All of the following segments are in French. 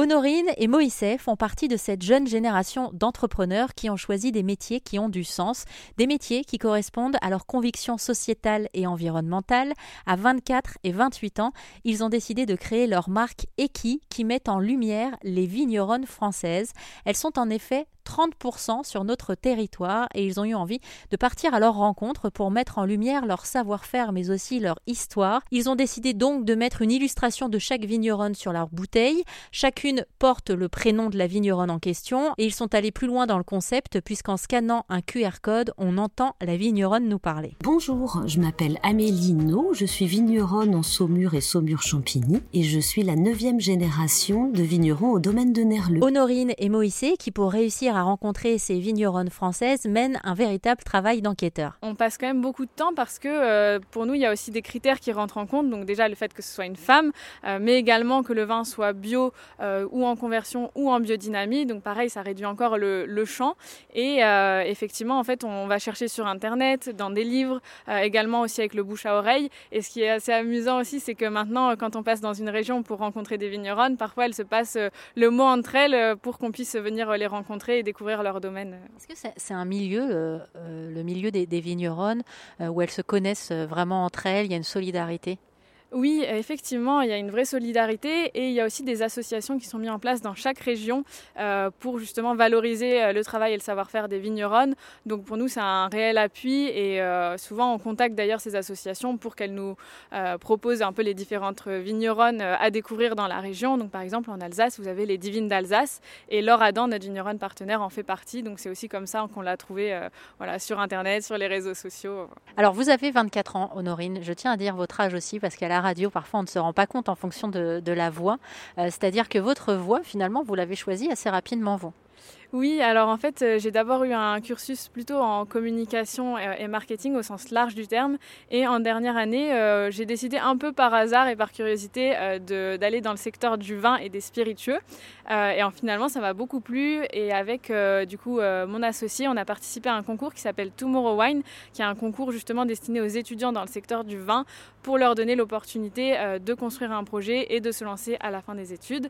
Honorine et Moïse font partie de cette jeune génération d'entrepreneurs qui ont choisi des métiers qui ont du sens, des métiers qui correspondent à leurs convictions sociétales et environnementales. À 24 et 28 ans, ils ont décidé de créer leur marque Eki qui met en lumière les vigneronnes françaises. Elles sont en effet 30% sur notre territoire et ils ont eu envie de partir à leur rencontre pour mettre en lumière leur savoir-faire mais aussi leur histoire. Ils ont décidé donc de mettre une illustration de chaque vigneronne sur leur bouteille. Chacune porte le prénom de la vigneronne en question et ils sont allés plus loin dans le concept puisqu'en scannant un QR code, on entend la vigneronne nous parler. Bonjour, je m'appelle Amélie No, je suis vigneronne en Saumur et Saumur-Champigny et je suis la neuvième génération de vignerons au domaine de Nerleux. Honorine et Moïse qui pour réussir à rencontrer ces vigneronnes françaises mènent un véritable travail d'enquêteur. On passe quand même beaucoup de temps parce que euh, pour nous, il y a aussi des critères qui rentrent en compte. Donc déjà le fait que ce soit une femme, euh, mais également que le vin soit bio euh, ou en conversion ou en biodynamie. Donc pareil, ça réduit encore le, le champ. Et effectivement, en fait, on va chercher sur Internet, dans des livres, également aussi avec le bouche à oreille. Et ce qui est assez amusant aussi, c'est que maintenant, quand on passe dans une région pour rencontrer des vigneronnes, parfois elles se passent le mot entre elles pour qu'on puisse venir les rencontrer et découvrir leur domaine. Est-ce que c'est un milieu, euh, euh, le milieu des, vigneronnes, euh, où elles se connaissent vraiment entre elles, il y a une solidarité? Oui, effectivement, il y a une vraie solidarité et il y a aussi des associations qui sont mises en place dans chaque région euh, pour justement valoriser euh, le travail et le savoir-faire des vigneronnes. Donc pour nous, c'est un réel appui et euh, souvent on contacte d'ailleurs ces associations pour qu'elles nous proposent un peu les différentes vigneronnes à découvrir dans la région. Donc par exemple en Alsace, vous avez les Divines d'Alsace et Laure Adam, notre vigneronne partenaire, en fait partie. Donc c'est aussi comme ça qu'on l'a trouvé voilà, sur Internet, sur les réseaux sociaux. Alors vous avez 24 ans, Honorine. Je tiens à dire votre âge aussi parce qu'elle a radio, parfois on ne se rend pas compte en fonction de, la voix. Euh, c'est-à-dire que votre voix, finalement, vous l'avez choisie assez rapidement, vous. Oui, alors en fait, euh, j'ai d'abord eu un cursus plutôt en communication euh, et marketing au sens large du terme. Et en dernière année, euh, j'ai décidé un peu par hasard et par curiosité d'aller dans le secteur du vin et des spiritueux. et en, finalement, ça m'a beaucoup plu. Et avec du coup mon associé, on a participé à un concours qui s'appelle Tomorrow Wine, qui est un concours justement destiné aux étudiants dans le secteur du vin pour leur donner l'opportunité de construire un projet et de se lancer à la fin des études.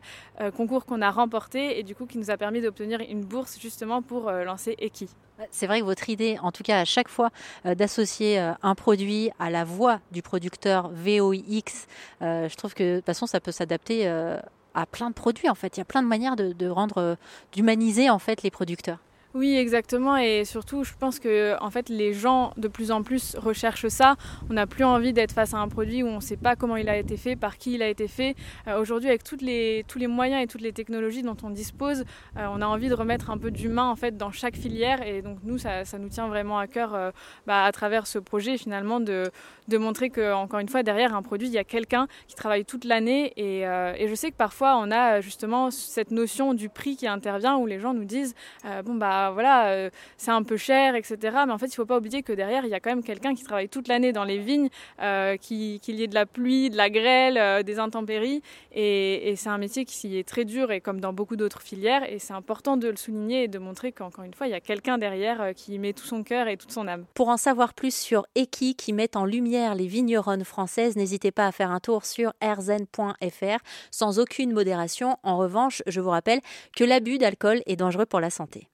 concours qu'on a remporté et du coup qui nous a permis d'obtenir une bourse justement pour euh, lancer Eki. C'est vrai que votre idée, en tout cas à chaque fois, euh, d'associer euh, un produit à la voix du producteur VOIX, je trouve que de toute façon ça peut s'adapter à plein de produits en fait. Il y a plein de manières de, rendre, d'humaniser en fait les producteurs. Oui, exactement. Et surtout, je pense que en fait, les gens de plus en plus recherchent ça. On n'a plus envie d'être face à un produit où on ne sait pas comment il a été fait, par qui il a été fait. Euh, aujourd'hui, avec les, tous les moyens et toutes les technologies dont on dispose, euh, on a envie de remettre un peu d'humain en fait dans chaque filière. Et donc nous, ça, ça nous tient vraiment à cœur euh, bah, à travers ce projet, finalement, de, de montrer que encore une fois, derrière un produit, il y a quelqu'un qui travaille toute l'année. Et, et, je sais que parfois, on a justement cette notion du prix qui intervient où les gens nous disent bon bah voilà, euh, c'est un peu cher, etc. Mais en fait, il ne faut pas oublier que derrière, il y a quand même quelqu'un qui travaille toute l'année dans les vignes, euh, qu'il y ait de la pluie, de la grêle, euh, des intempéries. Et, c'est un métier qui est très dur et comme dans beaucoup d'autres filières. Et c'est important de le souligner et de montrer qu'encore une fois, il y a quelqu'un derrière qui met tout son cœur et toute son âme. Pour en savoir plus sur Eki qui met en lumière les vigneronnes françaises, n'hésitez pas à faire un tour sur erzen.fr sans aucune modération. En revanche, je vous rappelle que l'abus d'alcool est dangereux pour la santé.